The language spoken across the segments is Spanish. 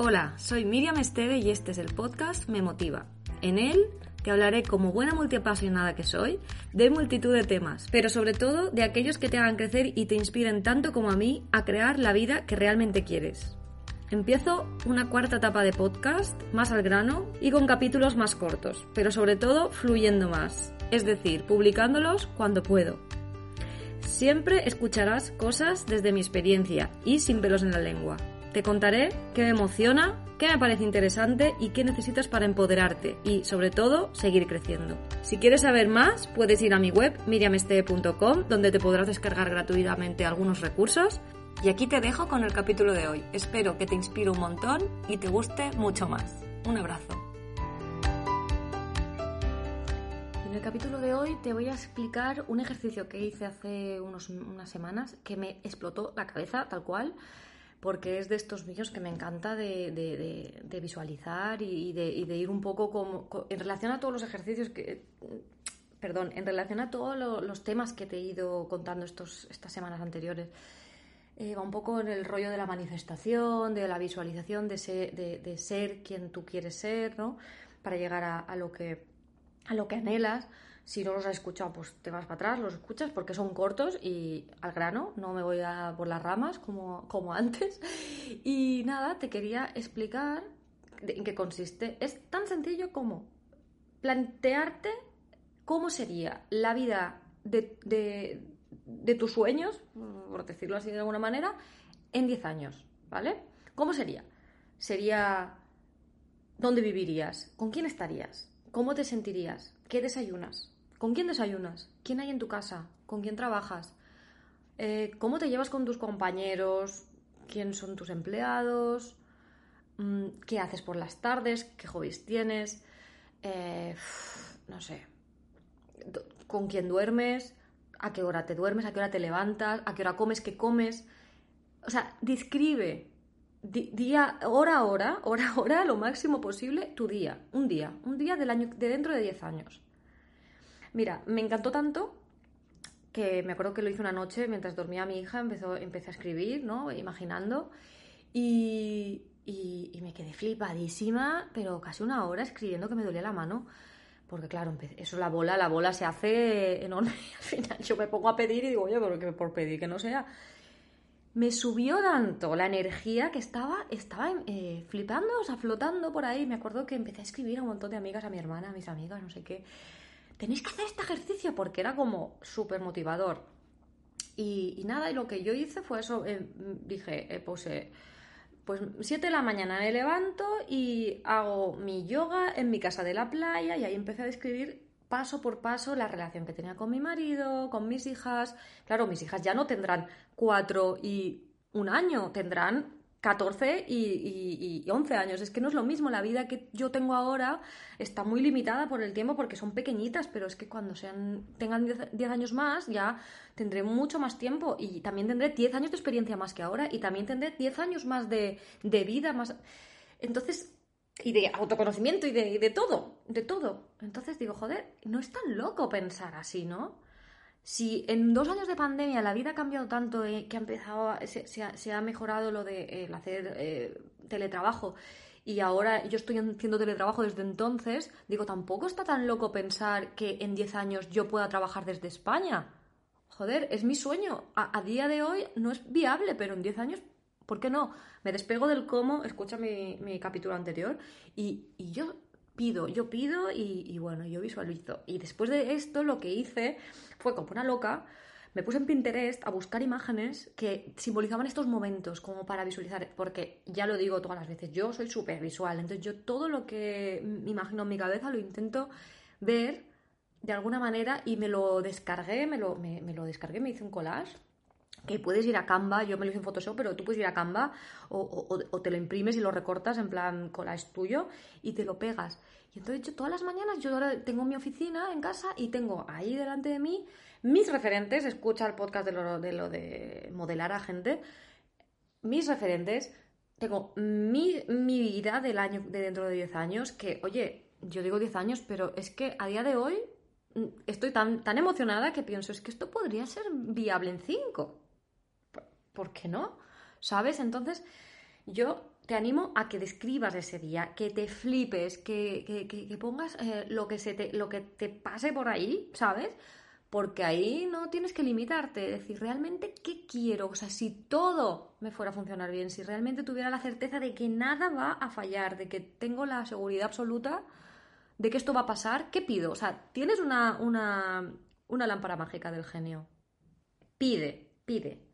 Hola, soy Miriam Esteve y este es el podcast Me Motiva. En él te hablaré como buena multiapasionada que soy de multitud de temas, pero sobre todo de aquellos que te hagan crecer y te inspiren tanto como a mí a crear la vida que realmente quieres. Empiezo una cuarta etapa de podcast, más al grano y con capítulos más cortos, pero sobre todo fluyendo más, es decir, publicándolos cuando puedo. Siempre escucharás cosas desde mi experiencia y sin pelos en la lengua. Te contaré qué me emociona, qué me parece interesante y qué necesitas para empoderarte y, sobre todo, seguir creciendo. Si quieres saber más, puedes ir a mi web miriamesteve.com donde te podrás descargar gratuitamente algunos recursos. Y aquí te dejo con el capítulo de hoy. Espero que te inspire un montón y te guste mucho más. Un abrazo. En el capítulo de hoy te voy a explicar un ejercicio que hice hace unos, unas semanas que me explotó la cabeza tal cual porque es de estos vídeos que me encanta de, visualizar y, de, ir un poco como, en relación a todos los ejercicios que... Perdón, en relación a todos los temas que te he ido contando estos, estas semanas anteriores, eh, va un poco en el rollo de la manifestación, de la visualización, de ser, de, ser quien tú quieres ser, ¿no? Para llegar a, lo, que, a lo que anhelas. Si no los has escuchado, pues te vas para atrás, los escuchas porque son cortos y al grano, no me voy a por las ramas como, como antes. Y nada, te quería explicar en qué consiste. Es tan sencillo como plantearte cómo sería la vida de, de, tus sueños, por decirlo así de alguna manera, en 10 años, ¿vale? ¿Cómo sería? Sería dónde vivirías, con quién estarías, cómo te sentirías, qué desayunas, ¿Con quién desayunas? ¿Quién hay en tu casa? ¿Con quién trabajas? Eh, ¿Cómo te llevas con tus compañeros? ¿Quién son tus empleados? Mm, ¿Qué haces por las tardes? ¿Qué hobbies tienes? Eh, no sé. ¿Con quién duermes? ¿A qué hora te duermes? ¿A qué hora te levantas? ¿A qué hora comes? ¿Qué comes? O sea, describe día, hora a hora, hora a hora, lo máximo posible, tu día. Un día. Un día del año, de dentro de 10 años. Mira, me encantó tanto que me acuerdo que lo hice una noche mientras dormía mi hija, empezó, empecé a escribir, ¿no? Imaginando. Y, me quedé flipadísima, pero casi una hora escribiendo que me dolía la mano. Porque claro, eso la bola, la bola se hace enorme y al final yo me pongo a pedir y digo, oye, pero que por pedir que no sea. Me subió tanto la energía que estaba, estaba eh, flipando, o sea, flotando por ahí. Me acuerdo que empecé a escribir a un montón de amigas, a mi hermana, a mis amigas, no sé qué tenéis que hacer este ejercicio porque era como súper motivador. Y, nada, y lo que yo hice fue eso, eh, dije, eh, pues, eh, pues 7 de la mañana me levanto y hago mi yoga en mi casa de la playa y ahí empecé a describir paso por paso la relación que tenía con mi marido, con mis hijas. Claro, mis hijas ya no tendrán cuatro y un año, tendrán 14 y, y, 11 años. Es que no es lo mismo. La vida que yo tengo ahora está muy limitada por el tiempo porque son pequeñitas, pero es que cuando sean, tengan 10, años más ya tendré mucho más tiempo y también tendré 10 años de experiencia más que ahora y también tendré 10 años más de, vida. más Entonces, y de autoconocimiento y de, y de todo, de todo. Entonces digo, joder, no es tan loco pensar así, ¿no? Si en dos años de pandemia la vida ha cambiado tanto, eh, que ha empezado, se, ha, mejorado lo de eh, hacer eh, teletrabajo y ahora yo estoy haciendo teletrabajo desde entonces, digo, tampoco está tan loco pensar que en 10 años yo pueda trabajar desde España. Joder, es mi sueño. A, día de hoy no es viable, pero en 10 años, ¿por qué no? Me despego del cómo, escucha mi, capítulo anterior, y, y yo pido, yo pido y, bueno, yo visualizo. Y después de esto lo que hice fue como una loca, me puse en Pinterest a buscar imágenes que simbolizaban estos momentos como para visualizar, porque ya lo digo todas las veces, yo soy súper visual, entonces yo todo lo que me imagino en mi cabeza lo intento ver de alguna manera y me lo descargué, me lo, me, me lo descargué, me hice un collage que puedes ir a Canva, yo me lo hice en Photoshop, pero tú puedes ir a Canva o, te lo imprimes y lo recortas en plan cola es tuyo y te lo pegas. Y entonces yo todas las mañanas, yo ahora tengo mi oficina en casa y tengo ahí delante de mí mis referentes, escucha el podcast de lo de, modelar a gente, mis referentes, tengo mi, mi vida del año, de dentro de 10 años, que oye, yo digo 10 años, pero es que a día de hoy mm, estoy tan, tan emocionada que pienso, es que esto podría ser viable en 5. ¿Por qué no? ¿Sabes? Entonces, yo te animo a que describas ese día, que te flipes, que, pongas eh, lo, que se te, lo que te pase por ahí, ¿sabes? Porque ahí no tienes que limitarte, decir, realmente, ¿qué quiero? O sea, si todo me fuera a funcionar bien, si realmente tuviera la certeza de que nada va a fallar, de que tengo la seguridad absoluta de que esto va a pasar, ¿qué pido? O sea, tienes una, una, una lámpara mágica del genio. Pide, pide,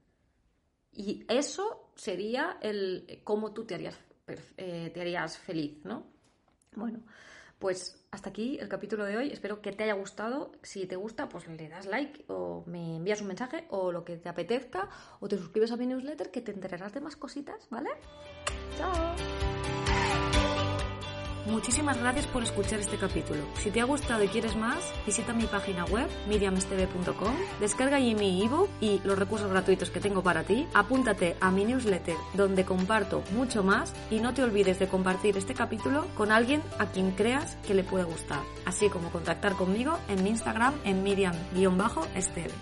y eso sería el cómo tú te harías, eh, te harías feliz, ¿no? Bueno, pues hasta aquí el capítulo de hoy. Espero que te haya gustado. Si te gusta, pues le das like o me envías un mensaje o lo que te apetezca o te suscribes a mi newsletter que te enterarás de más cositas, ¿vale? ¡Chao! Muchísimas gracias por escuchar este capítulo. Si te ha gustado y quieres más, visita mi página web miriamstv.com, descarga allí mi ebook y los recursos gratuitos que tengo para ti, apúntate a mi newsletter donde comparto mucho más y no te olvides de compartir este capítulo con alguien a quien creas que le puede gustar, así como contactar conmigo en mi Instagram en miriam-esteve.